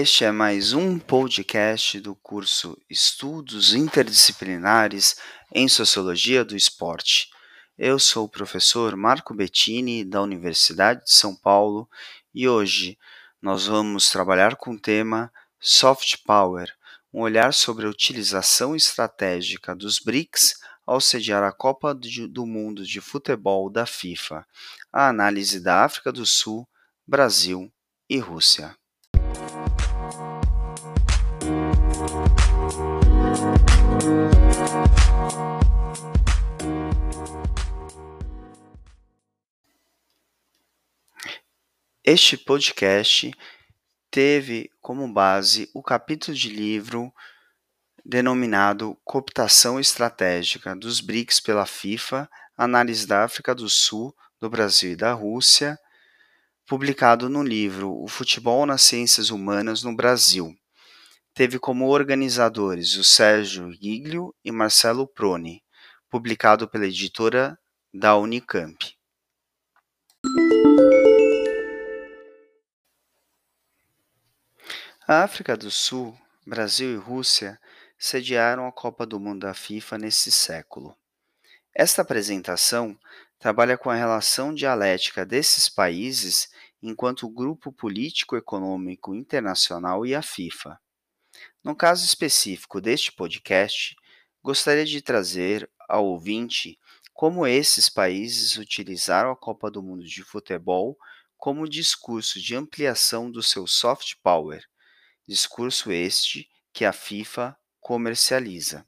Este é mais um podcast do curso Estudos Interdisciplinares em Sociologia do Esporte. Eu sou o professor Marco Bettini, da Universidade de São Paulo, e hoje nós vamos trabalhar com o tema Soft Power, um olhar sobre a utilização estratégica dos BRICS ao sediar a Copa do Mundo de Futebol da FIFA, a análise da África do Sul, Brasil e Rússia. Este podcast teve como base o capítulo de livro denominado Cooptação Estratégica dos BRICS pela FIFA, Análise da África do Sul, do Brasil e da Rússia, publicado no livro O Futebol nas Ciências Humanas no Brasil. Teve como organizadores o Sérgio Giglio e Marcelo Proni, publicado pela editora da Unicamp. A África do Sul, Brasil e Rússia sediaram a Copa do Mundo da FIFA nesse século. Esta apresentação trabalha com a relação dialética desses países enquanto grupo político-econômico internacional e a FIFA. No caso específico deste podcast, gostaria de trazer ao ouvinte como esses países utilizaram a Copa do Mundo de Futebol como discurso de ampliação do seu soft power discurso este que a FIFA comercializa.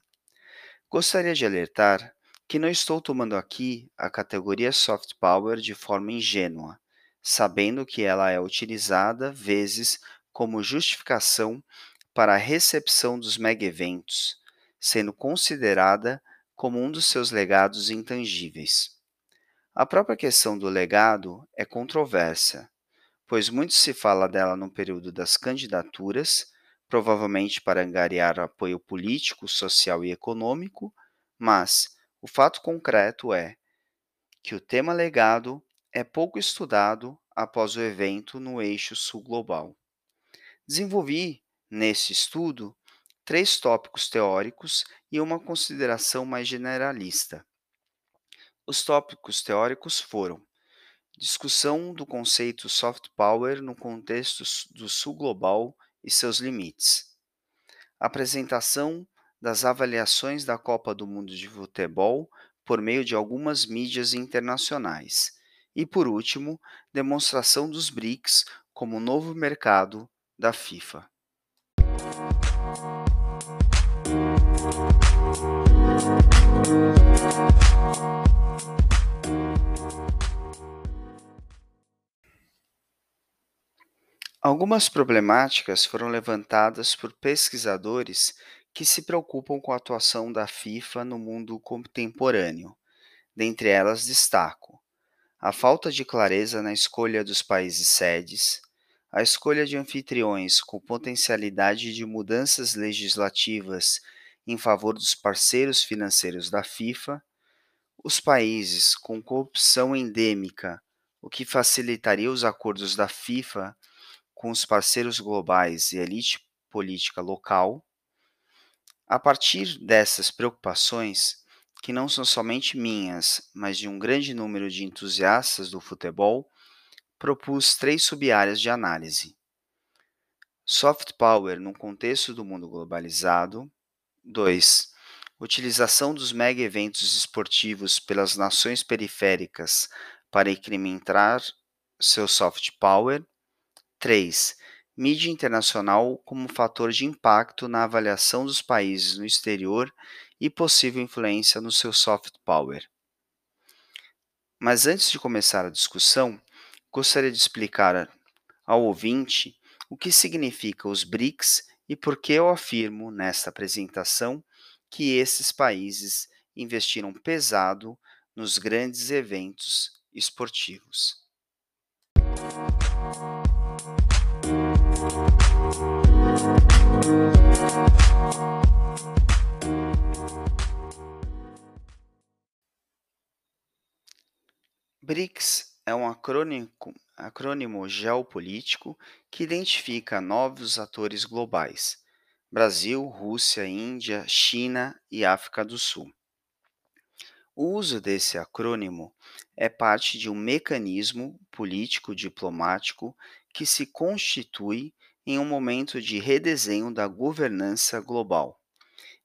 Gostaria de alertar que não estou tomando aqui a categoria soft power de forma ingênua, sabendo que ela é utilizada vezes como justificação para a recepção dos mega eventos, sendo considerada como um dos seus legados intangíveis. A própria questão do legado é controversa, pois muito se fala dela no período das candidaturas, provavelmente para angariar apoio político, social e econômico, mas o fato concreto é que o tema legado é pouco estudado após o evento no eixo sul global. Desenvolvi, nesse estudo, três tópicos teóricos e uma consideração mais generalista. Os tópicos teóricos foram Discussão do conceito soft power no contexto do sul global e seus limites. Apresentação das avaliações da Copa do Mundo de Futebol por meio de algumas mídias internacionais. E, por último, demonstração dos BRICS como novo mercado da FIFA. Algumas problemáticas foram levantadas por pesquisadores que se preocupam com a atuação da FIFA no mundo contemporâneo. Dentre elas, destaco a falta de clareza na escolha dos países sedes, a escolha de anfitriões com potencialidade de mudanças legislativas em favor dos parceiros financeiros da FIFA, os países com corrupção endêmica, o que facilitaria os acordos da FIFA com os parceiros globais e elite política local. A partir dessas preocupações, que não são somente minhas, mas de um grande número de entusiastas do futebol, propus três sub-áreas de análise. Soft Power no contexto do mundo globalizado. 2. Utilização dos mega eventos esportivos pelas nações periféricas para incrementar seu soft power. 3. Mídia internacional como fator de impacto na avaliação dos países no exterior e possível influência no seu soft power. Mas antes de começar a discussão, gostaria de explicar ao ouvinte o que significa os BRICS e por que eu afirmo nesta apresentação que esses países investiram pesado nos grandes eventos esportivos. BRICS é um acrônimo, geopolítico que identifica novos atores globais: Brasil, Rússia, Índia, China e África do Sul. O uso desse acrônimo é parte de um mecanismo político-diplomático que se constitui em um momento de redesenho da governança global,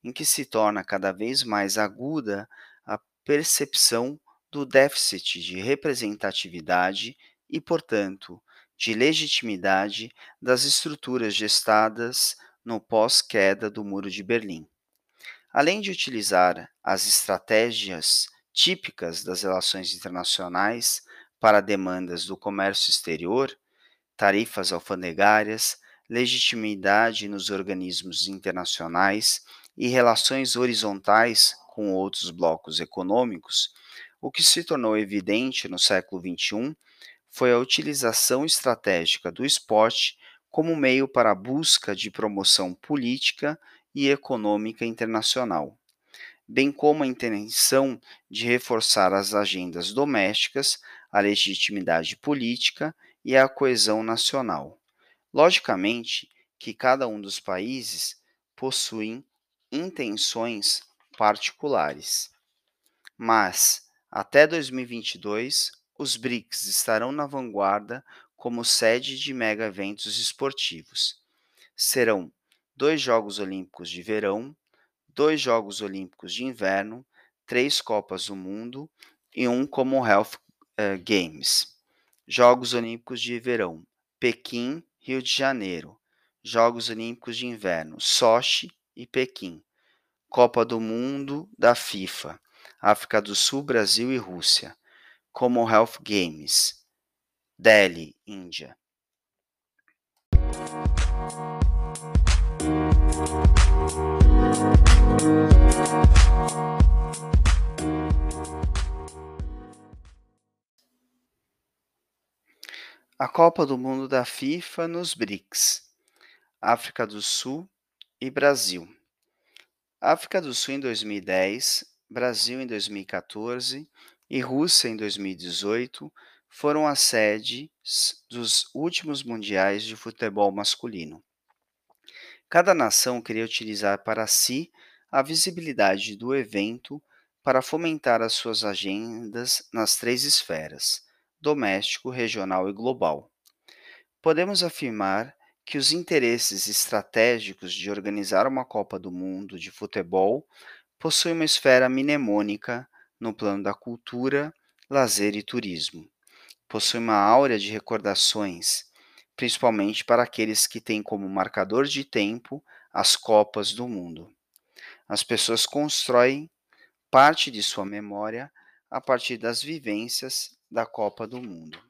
em que se torna cada vez mais aguda a percepção do déficit de representatividade e, portanto, de legitimidade das estruturas gestadas no pós-queda do Muro de Berlim. Além de utilizar as estratégias típicas das relações internacionais para demandas do comércio exterior, tarifas alfandegárias, legitimidade nos organismos internacionais e relações horizontais com outros blocos econômicos, o que se tornou evidente no século XXI foi a utilização estratégica do esporte como meio para a busca de promoção política e econômica internacional, bem como a intenção de reforçar as agendas domésticas, a legitimidade política e a coesão nacional. Logicamente que cada um dos países possui intenções particulares, mas até 2022 os BRICS estarão na vanguarda como sede de mega eventos esportivos. Serão dois Jogos Olímpicos de Verão, dois Jogos Olímpicos de Inverno, três Copas do Mundo e um Commonwealth uh, Games. Jogos Olímpicos de Verão, Pequim, Rio de Janeiro. Jogos Olímpicos de Inverno, Sochi e Pequim. Copa do Mundo da FIFA, África do Sul, Brasil e Rússia. Commonwealth Games, Delhi, Índia. A Copa do Mundo da FIFA nos BRICS, África do Sul e Brasil. África do Sul em 2010, Brasil em 2014 e Rússia em 2018 foram as sedes dos últimos mundiais de futebol masculino. Cada nação queria utilizar para si a visibilidade do evento para fomentar as suas agendas nas três esferas: doméstico, regional e global. Podemos afirmar que os interesses estratégicos de organizar uma Copa do Mundo de futebol possuem uma esfera mnemônica no plano da cultura, lazer e turismo. Possui uma áurea de recordações principalmente para aqueles que têm como marcador de tempo as Copas do Mundo. As pessoas constroem parte de sua memória a partir das vivências da Copa do Mundo.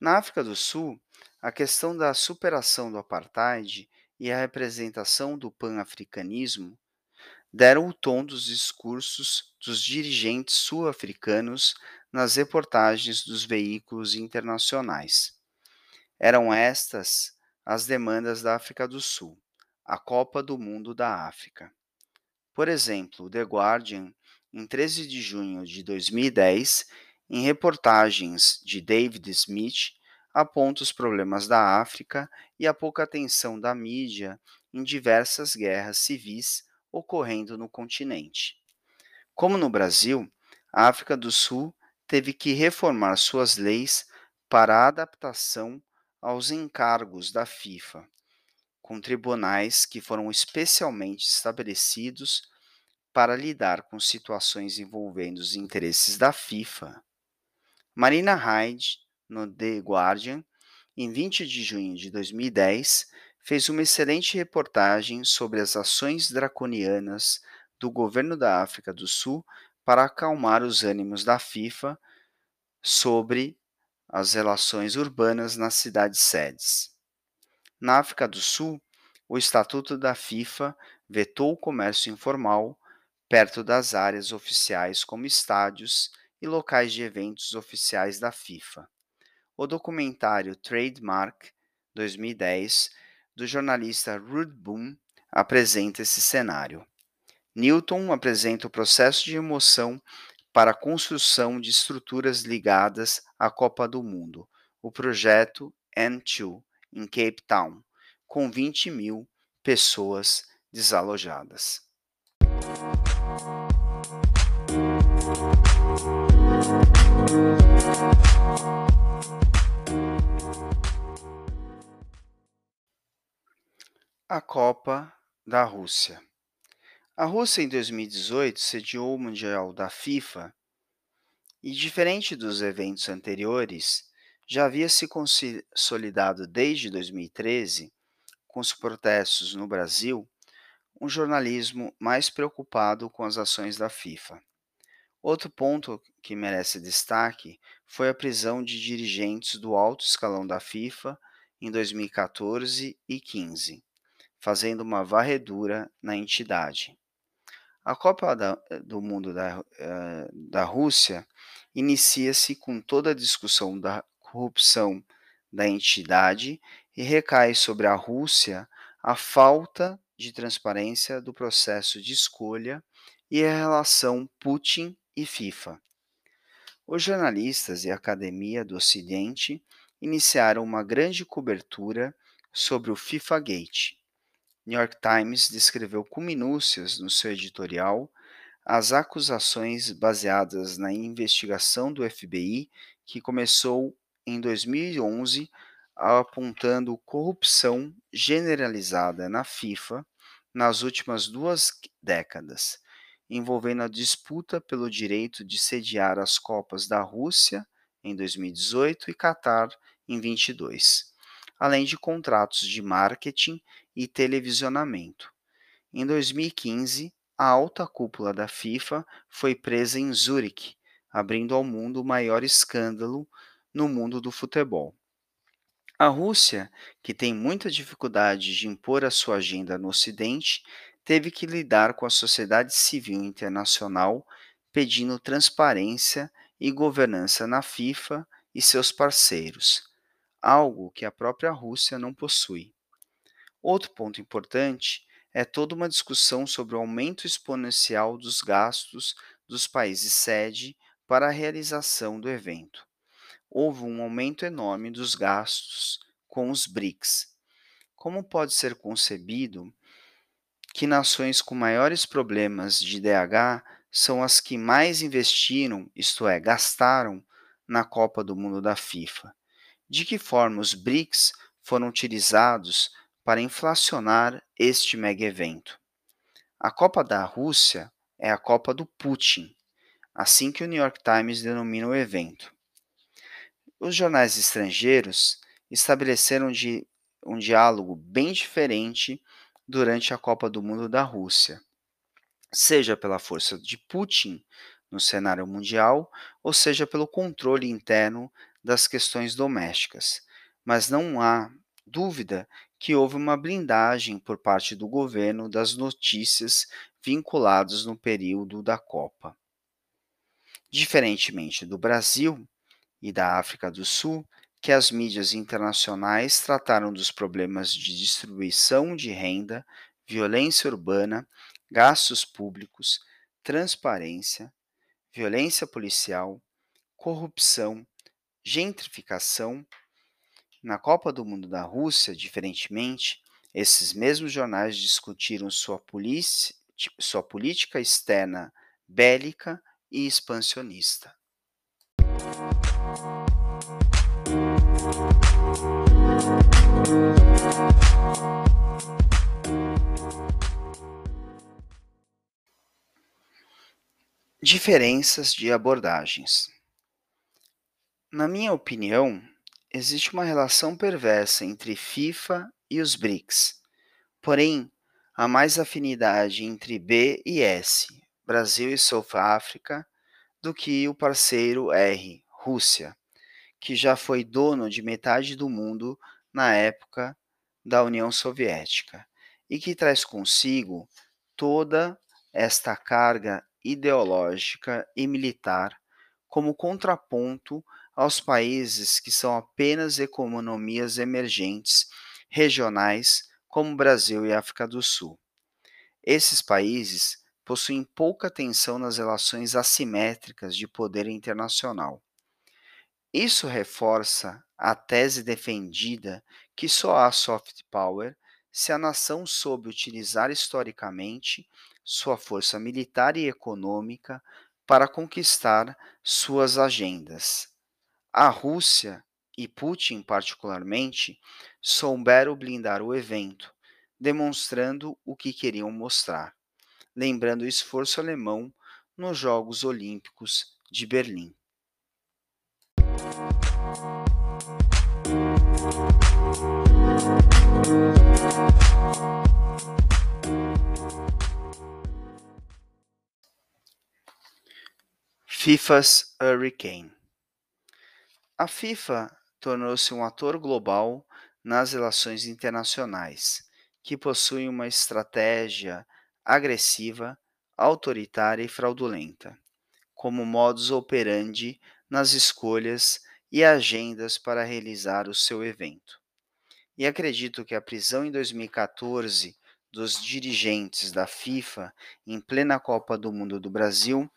Na África do Sul, a questão da superação do apartheid e a representação do pan-africanismo deram o tom dos discursos dos dirigentes sul-africanos nas reportagens dos veículos internacionais. Eram estas as demandas da África do Sul, a Copa do Mundo da África. Por exemplo, The Guardian, em 13 de junho de 2010, em reportagens de David Smith, aponta os problemas da África e a pouca atenção da mídia em diversas guerras civis ocorrendo no continente. Como no Brasil, a África do Sul teve que reformar suas leis para a adaptação aos encargos da FIFA, com tribunais que foram especialmente estabelecidos para lidar com situações envolvendo os interesses da FIFA. Marina Hyde, no The Guardian, em 20 de junho de 2010, fez uma excelente reportagem sobre as ações draconianas do governo da África do Sul para acalmar os ânimos da FIFA sobre as relações urbanas nas cidades sedes. Na África do Sul, o Estatuto da FIFA vetou o comércio informal perto das áreas oficiais como estádios e locais de eventos oficiais da FIFA. O documentário Trademark 2010 do jornalista Ruud Boom apresenta esse cenário. Newton apresenta o processo de remoção para a construção de estruturas ligadas à Copa do Mundo, o projeto N2, em Cape Town, com 20 mil pessoas desalojadas. A Copa da Rússia. A Rússia, em 2018, sediou o Mundial da FIFA e, diferente dos eventos anteriores, já havia se consolidado desde 2013, com os protestos no Brasil, um jornalismo mais preocupado com as ações da FIFA. Outro ponto que merece destaque foi a prisão de dirigentes do alto escalão da FIFA em 2014 e 15, fazendo uma varredura na entidade. A Copa da, do Mundo da, uh, da Rússia inicia-se com toda a discussão da corrupção da entidade e recai sobre a Rússia a falta de transparência do processo de escolha e a relação Putin e FIFA. Os jornalistas e a Academia do Ocidente iniciaram uma grande cobertura sobre o FIFA Gate. New York Times descreveu com minúcias no seu editorial as acusações baseadas na investigação do FBI que começou em 2011, apontando corrupção generalizada na FIFA nas últimas duas décadas envolvendo a disputa pelo direito de sediar as Copas da Rússia em 2018 e Catar em 22, além de contratos de marketing e televisionamento. Em 2015, a alta cúpula da FIFA foi presa em Zurique, abrindo ao mundo o maior escândalo no mundo do futebol. A Rússia, que tem muita dificuldade de impor a sua agenda no Ocidente, teve que lidar com a sociedade civil internacional pedindo transparência e governança na FIFA e seus parceiros, algo que a própria Rússia não possui. Outro ponto importante é toda uma discussão sobre o aumento exponencial dos gastos dos países sede para a realização do evento. Houve um aumento enorme dos gastos com os BRICS. Como pode ser concebido que nações com maiores problemas de DH são as que mais investiram, isto é, gastaram, na Copa do Mundo da FIFA. De que forma os BRICS foram utilizados para inflacionar este mega evento? A Copa da Rússia é a Copa do Putin, assim que o New York Times denomina o evento. Os jornais estrangeiros estabeleceram um diálogo bem diferente durante a Copa do Mundo da Rússia, seja pela força de Putin no cenário mundial, ou seja pelo controle interno das questões domésticas. Mas não há dúvida que houve uma blindagem por parte do governo das notícias vinculadas no período da Copa. Diferentemente do Brasil e da África do Sul, que as mídias internacionais trataram dos problemas de distribuição de renda, violência urbana, gastos públicos, transparência, violência policial, corrupção, gentrificação. Na Copa do Mundo da Rússia, diferentemente, esses mesmos jornais discutiram sua, sua política externa bélica e expansionista. Diferenças de abordagens. Na minha opinião, existe uma relação perversa entre FIFA e os BRICS. Porém, há mais afinidade entre B e S, Brasil e South África, do que o parceiro R, Rússia que já foi dono de metade do mundo na época da União Soviética e que traz consigo toda esta carga ideológica e militar como contraponto aos países que são apenas economias emergentes regionais, como Brasil e África do Sul. Esses países possuem pouca atenção nas relações assimétricas de poder internacional. Isso reforça a tese defendida que só há soft power se a nação soube utilizar historicamente sua força militar e econômica para conquistar suas agendas. A Rússia, e Putin particularmente, souberam blindar o evento, demonstrando o que queriam mostrar, lembrando o esforço alemão nos Jogos Olímpicos de Berlim. FIFA's Hurricane. A FIFA tornou-se um ator global nas relações internacionais, que possui uma estratégia agressiva, autoritária e fraudulenta, como modus operandi nas escolhas e agendas para realizar o seu evento. E acredito que a prisão em 2014 dos dirigentes da FIFA em plena Copa do Mundo do Brasil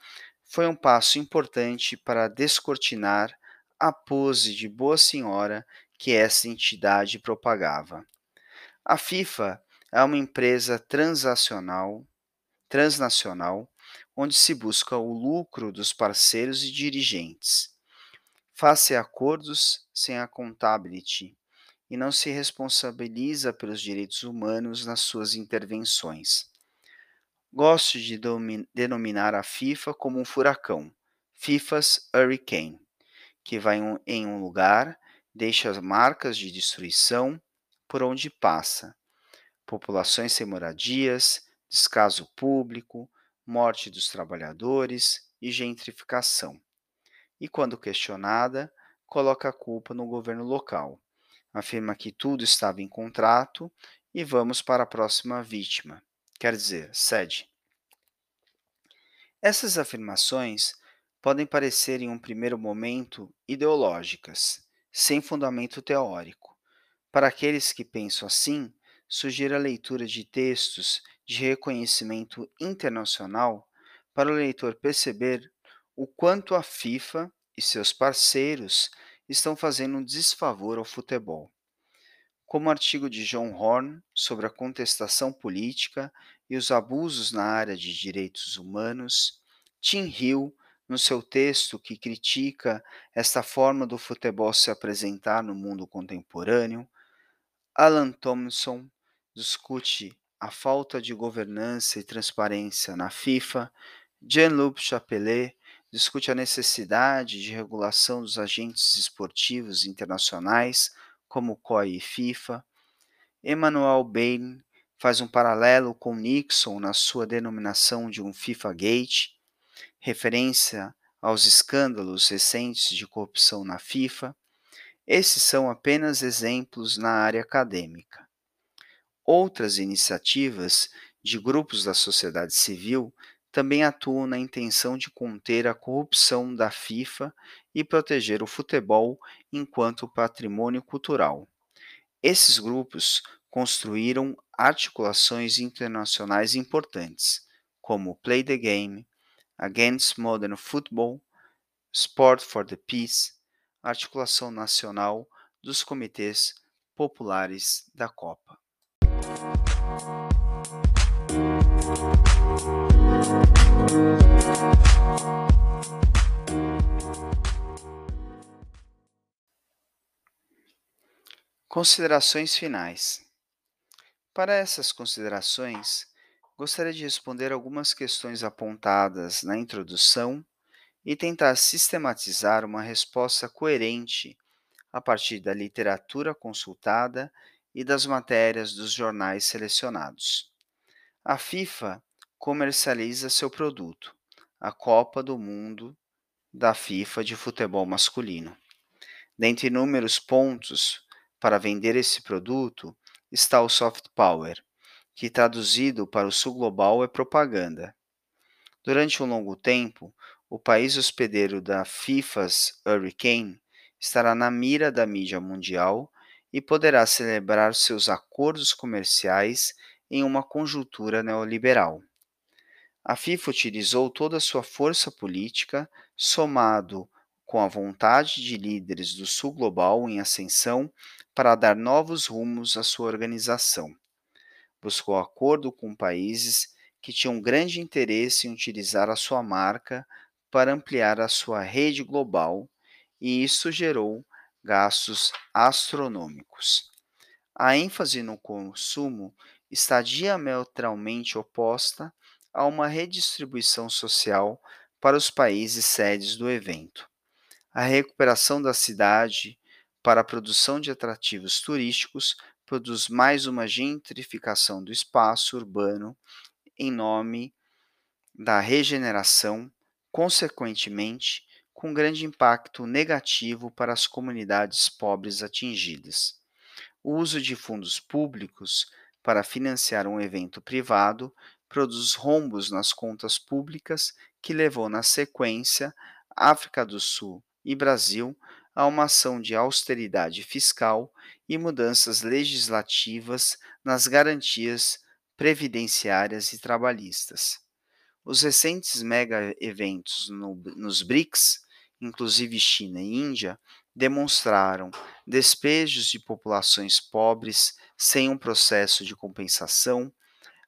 foi um passo importante para descortinar a pose de boa senhora que essa entidade propagava. A FIFA é uma empresa transacional, transnacional onde se busca o lucro dos parceiros e dirigentes. Faz-se acordos sem accountability e não se responsabiliza pelos direitos humanos nas suas intervenções. Gosto de denominar a FIFA como um furacão, FIFA's Hurricane que vai em um lugar, deixa as marcas de destruição por onde passa. Populações sem moradias, descaso público, morte dos trabalhadores e gentrificação. E quando questionada, coloca a culpa no governo local. Afirma que tudo estava em contrato e vamos para a próxima vítima, quer dizer, sede. Essas afirmações podem parecer em um primeiro momento ideológicas, sem fundamento teórico. Para aqueles que pensam assim, sugiro a leitura de textos de reconhecimento internacional para o leitor perceber o quanto a FIFA e seus parceiros estão fazendo um desfavor ao futebol. Como o artigo de John Horn sobre a contestação política e os abusos na área de direitos humanos, Tim Hill no seu texto que critica esta forma do futebol se apresentar no mundo contemporâneo, Alan Thompson discute a falta de governança e transparência na FIFA, Jean-Luc Chapelet discute a necessidade de regulação dos agentes esportivos internacionais, como COI e FIFA, Emmanuel Bain faz um paralelo com Nixon na sua denominação de um FIFA Gate, referência aos escândalos recentes de corrupção na FIFA, esses são apenas exemplos na área acadêmica. Outras iniciativas de grupos da sociedade civil também atuam na intenção de conter a corrupção da FIFA e proteger o futebol enquanto patrimônio cultural. Esses grupos construíram articulações internacionais importantes, como Play the Game, Against Modern Football, Sport for the Peace, articulação nacional dos comitês populares da Copa. Considerações finais. Para essas considerações, gostaria de responder algumas questões apontadas na introdução e tentar sistematizar uma resposta coerente a partir da literatura consultada e das matérias dos jornais selecionados. A FIFA comercializa seu produto, a Copa do Mundo da FIFA de futebol masculino. Dentre inúmeros pontos para vender esse produto está o soft power, que traduzido para o sul global é propaganda. Durante um longo tempo, o país hospedeiro da FIFA's Hurricane estará na mira da mídia mundial e poderá celebrar seus acordos comerciais em uma conjuntura neoliberal. A FIFA utilizou toda a sua força política, somado com a vontade de líderes do Sul Global em ascensão, para dar novos rumos à sua organização. Buscou acordo com países que tinham grande interesse em utilizar a sua marca para ampliar a sua rede global, e isso gerou gastos astronômicos. A ênfase no consumo está diametralmente oposta a uma redistribuição social para os países sedes do evento. A recuperação da cidade para a produção de atrativos turísticos produz mais uma gentrificação do espaço urbano em nome da regeneração, consequentemente, com grande impacto negativo para as comunidades pobres atingidas. O uso de fundos públicos para financiar um evento privado produz rombos nas contas públicas que levou na sequência África do Sul e Brasil a uma ação de austeridade fiscal e mudanças legislativas nas garantias previdenciárias e trabalhistas. Os recentes mega eventos no, nos BRICS, inclusive China e Índia, demonstraram despejos de populações pobres sem um processo de compensação,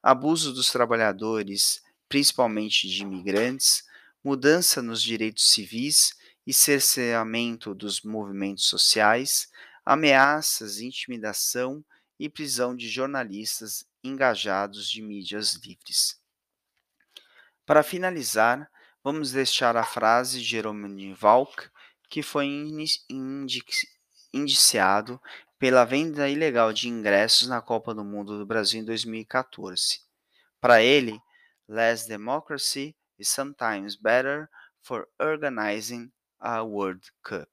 abuso dos trabalhadores, principalmente de imigrantes, mudança nos direitos civis e cerceamento dos movimentos sociais, ameaças, intimidação e prisão de jornalistas engajados de mídias livres. Para finalizar, vamos deixar a frase de Jerome Valk, que foi indiciado pela venda ilegal de ingressos na Copa do Mundo do Brasil em 2014. Para ele, less democracy is sometimes better for organizing a World Cup.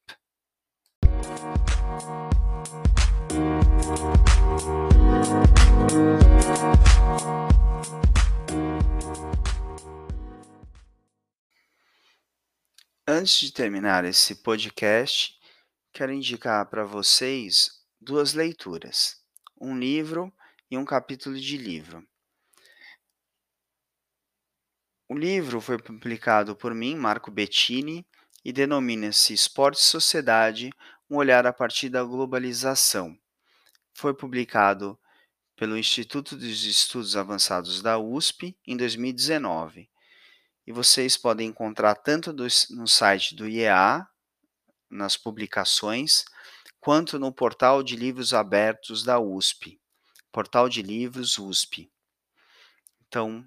Antes de terminar esse podcast, quero indicar para vocês duas leituras, um livro e um capítulo de livro. O livro foi publicado por mim, Marco Bettini, e denomina-se Esporte e Sociedade um olhar a partir da globalização. Foi publicado pelo Instituto dos Estudos Avançados da USP em 2019. E vocês podem encontrar tanto no site do IEA, nas publicações, quanto no portal de livros abertos da USP, Portal de Livros USP. Então,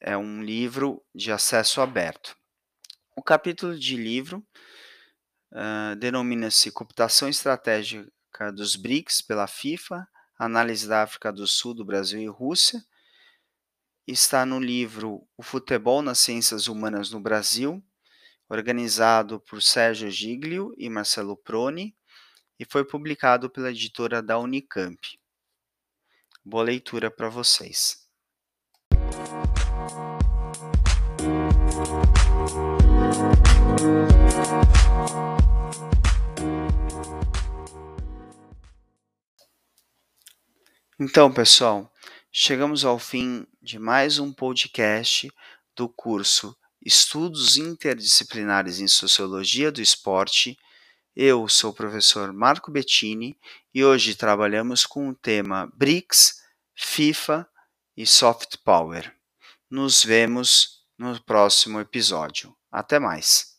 é um livro de acesso aberto. O capítulo de livro uh, denomina-se Computação Estratégica dos BRICS pela FIFA, Análise da África do Sul, do Brasil e Rússia. Está no livro O Futebol nas Ciências Humanas no Brasil, organizado por Sérgio Giglio e Marcelo Proni, e foi publicado pela editora da Unicamp. Boa leitura para vocês. Então, pessoal, chegamos ao fim de mais um podcast do curso Estudos Interdisciplinares em Sociologia do Esporte. Eu sou o professor Marco Bettini e hoje trabalhamos com o tema BRICS, FIFA e Soft Power. Nos vemos no próximo episódio. Até mais!